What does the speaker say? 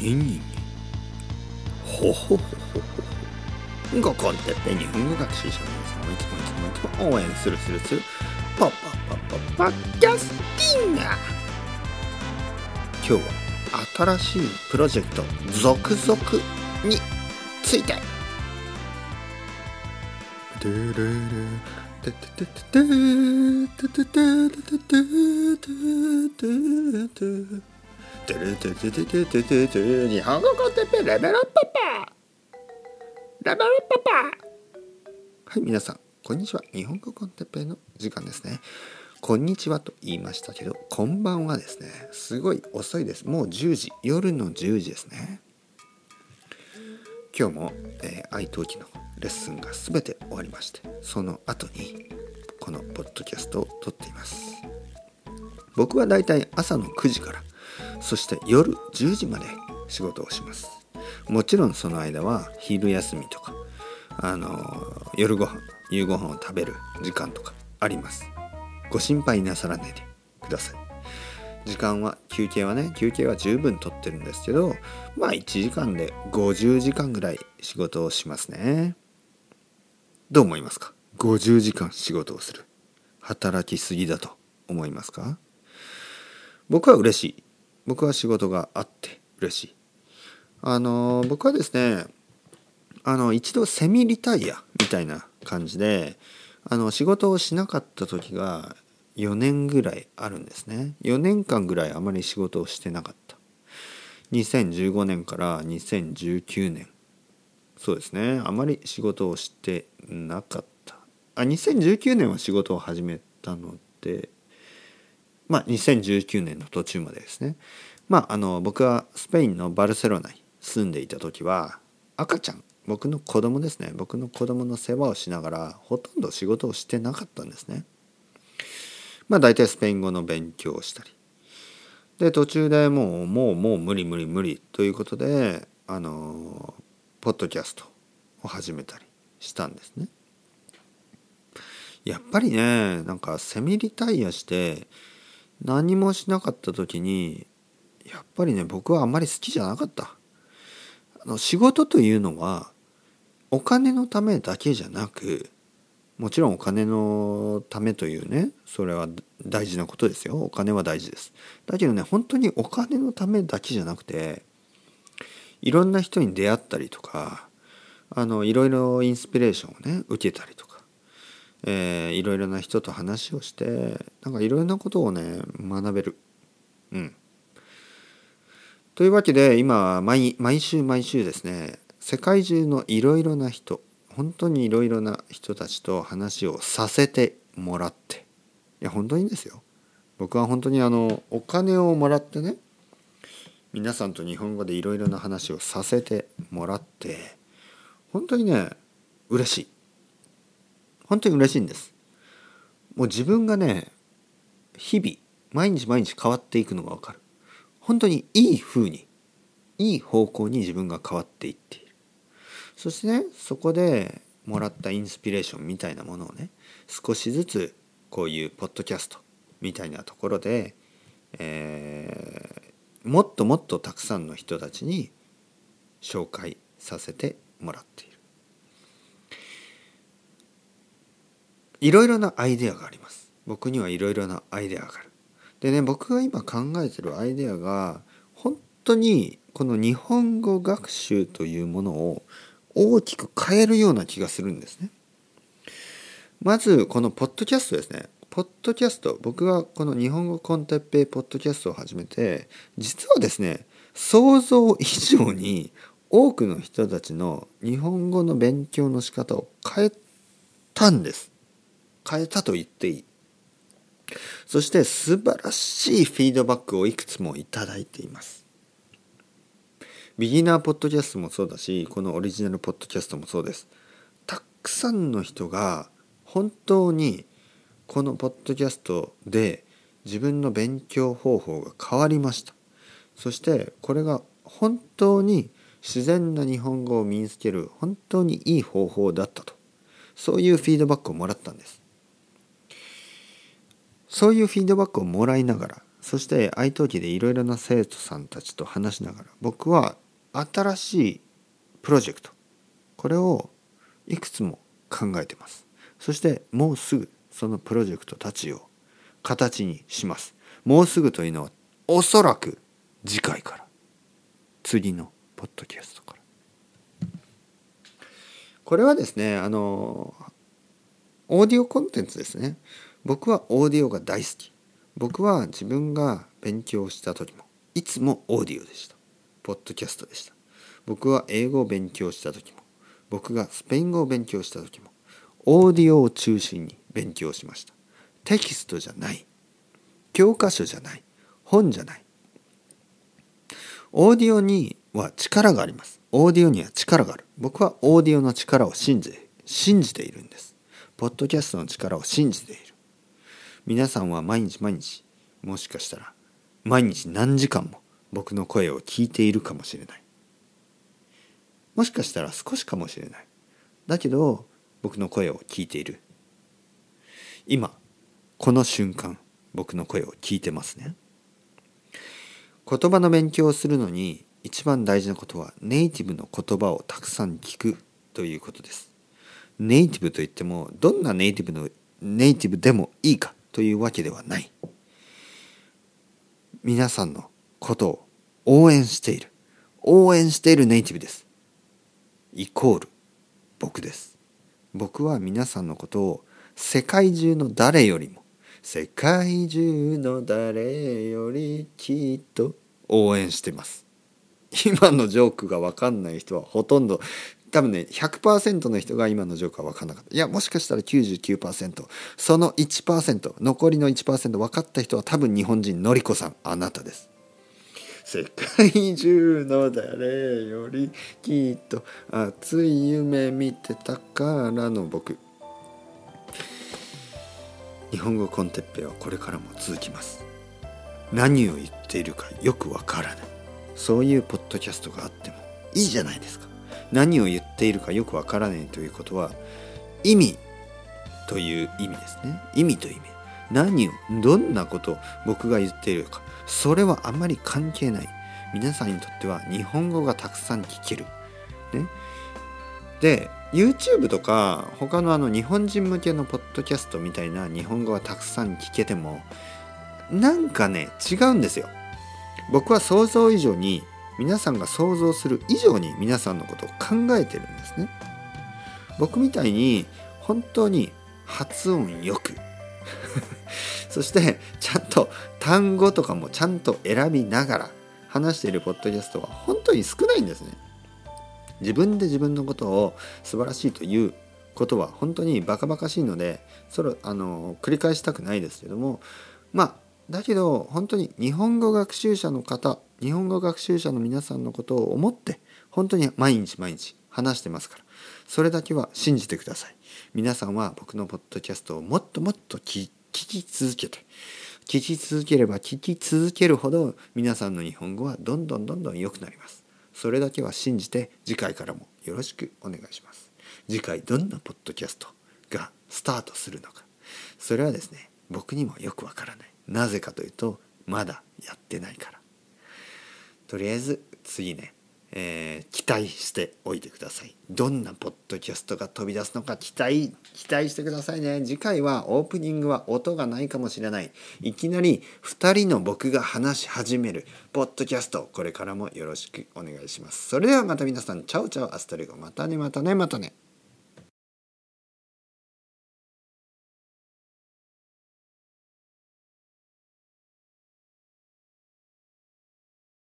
にんにんほほほほ。ほごこんてっぺ日本語学習者の皆さんをいつもいつもいつも応援するするするポッポッポッポッポッキャスティンガ今日は新しいプロジェクト続々についてドゥルルテテテテテテテ「トゥルトゥトゥトゥ日本語コンテッペレベルパパレベルパパ」はい皆さんこんにちは日本語コンテッペの時間ですね。こんにちはと言いましたけど、こんばんはですね。すごい遅いです。もう10時、夜の10時ですね。今日も、えー、愛登記のレッスンがすべて終わりまして、その後にこのポッドキャストを撮っています。僕はだいたい朝の9時からそして夜10時まで仕事をします。もちろんその間は昼休みとかあの夜ご飯夕ご飯を食べる時間とかあります。ご心配なさらないでください。時間は休憩はね休憩は十分とってるんですけどまあ1時間で50時間ぐらい仕事をしますね。どう思いますか？50時間仕事をする。働きすぎだと思いますか？僕は嬉しい。僕は仕事があって嬉しい。あの僕はですねあの一度セミリタイアみたいな感じであの仕事をしなかった時が4年ぐらいあるんですね。4年間ぐらいあまり仕事をしてなかった。2015年から2019年。そうですね。あまり仕事をしてなかった。あ2019年は仕事を始めたのでまあ、2019年の途中までですね、まあ、あの僕はスペインのバルセロナに住んでいた時は赤ちゃん僕の子供ですね僕の子供の世話をしながらほとんど仕事をしてなかったんですね。まあ大体スペイン語の勉強をしたりで途中でもうもうもう無理無理無理ということであのポッドキャストを始めたりしたんですね。やっぱりねなんかセミリタイアして何もしなかった時にやっぱりね僕はあんまり好きじゃなかった。あの仕事というのはお金のためだけじゃなくもちろんお金のためというねそれは大事なことですよ。お金は大事です。だけどね本当にお金のためだけじゃなくていろんな人に出会ったりとかあのいろいろインスピレーションをね受けたりとかえー、いろいろな人と話をしてなんかいろいろなことをね学べる。うん。というわけで今毎毎週毎週ですね世界中のいろいろな人本当にいろいろな人たちと話をさせてもらっていや本当にですよ僕は本当にあのお金をもらってね皆さんと日本語でいろいろな話をさせてもらって本当にね嬉しい本当に嬉しいんです。もう自分がね日々毎日毎日変わっていくのが分かる。本当にいい風にいい方向に自分が変わっていっている。そしてねそこでもらったインスピレーションみたいなものをね少しずつこういうポッドキャストみたいなところで、えー、もっともっとたくさんの人たちに紹介させてもらっている。いろいろなアイデアがあります。僕にはいろいろなアイデアがある。でね僕が今考えてるアイデアが本当にこの日本語学習というものを大きく変えるような気がするんですね。まずこのポッドキャストですね。ポッドキャスト。僕がこの日本語コンテッペイポッドキャストを始めて実はですね想像以上に多くの人たちの日本語の勉強の仕方を変えたんです。変えたと言っていい。そして素晴らしいフィードバックをいくつもいただいています。ビギナーポッドキャストもそうだしこのオリジナルポッドキャストもそうです。たくさんの人が本当にこのポッドキャストで自分の勉強方法が変わりました。そしてこれが本当に自然な日本語を身につける本当にいい方法だったと。そういうフィードバックをもらったんです。そういうフィードバックをもらいながらそして愛登記でいろいろな生徒さんたちと話しながら僕は新しいプロジェクトこれをいくつも考えてます。そしてもうすぐそのプロジェクトたちを形にします。もうすぐというのはおそらく次回から次のポッドキャストから。これはですねあのオーディオコンテンツですね。僕はオーディオが大好き。僕は自分が勉強した時もいつもオーディオでした。ポッドキャストでした。僕は英語を勉強した時も僕がスペイン語を勉強した時もオーディオを中心に勉強しました。テキストじゃない。教科書じゃない。本じゃない。オーディオには力があります。オーディオには力がある。僕はオーディオの力を信じ信じているんです。ポッドキャストの力を信じている。皆さんは毎日毎日もしかしたら毎日何時間も僕の声を聞いているかもしれない。もしかしたら少しかもしれない。だけど僕の声を聞いている。今この瞬間僕の声を聞いてますね。言葉の勉強をするのに一番大事なことはネイティブの言葉をたくさん聞くということです。ネイティブといってもどんなネイティブのネイティブでもいいか。というわけではない。皆さんのことを応援している。応援しているネイティブです。イコール僕です。僕は皆さんのことを世界中の誰よりも世界中の誰よりきっと応援してます。今のジョークが分かんない人はほとんど多分ね100%の人が今のジョークは分かんなかった。いやもしかしたら99%その1%残りの1%分かった人は多分日本人のりこさんあなたです。世界中の誰よりきっと熱い夢見てたからの僕。日本語コンテッペはこれからも続きます。何を言っているかよくわからない。そういうポッドキャストがあってもいいじゃないですか。何を言っているかよくわからないということは意味という意味ですね。意味という意味。何をどんなことを僕が言っているか。それはあまり関係ない。皆さんにとっては日本語がたくさん聞ける、ね、で YouTube とか他のあの日本人向けのポッドキャストみたいな日本語がたくさん聞けてもなんかね違うんですよ。僕は想像以上に皆さんが想像する以上に皆さんのことを考えてるんですね。僕みたいに本当に発音よく。そしてちゃんと単語とかもちゃんと選びながら話しているポッドキャストは本当に少ないんですね。自分で自分のことを素晴らしいということは本当にバカバカしいのでそれあの繰り返したくないですけどもまあだけど本当に日本語学習者の方日本語学習者の皆さんのことを思って本当に毎日毎日話してますからそれだけは信じてください。皆さんは僕のポッドキャストをもっともっと聞き続けて聞き続ければ聞き続けるほど皆さんの日本語はどんどんどんどん良くなります。それだけは信じて次回からもよろしくお願いします。次回どんなポッドキャストがスタートするのか。それはですね僕にもよくわからない。なぜかというとまだやってないから。とりあえず次ねえー、期待しておいてください。どんなポッドキャストが飛び出すのか期待期待してくださいね。次回はオープニングは音がないかもしれない。いきなり2人の僕が話し始めるポッドキャスト。これからもよろしくお願いします。それではまた皆さんチャオチャオアストレゴ。またねまたねまたね。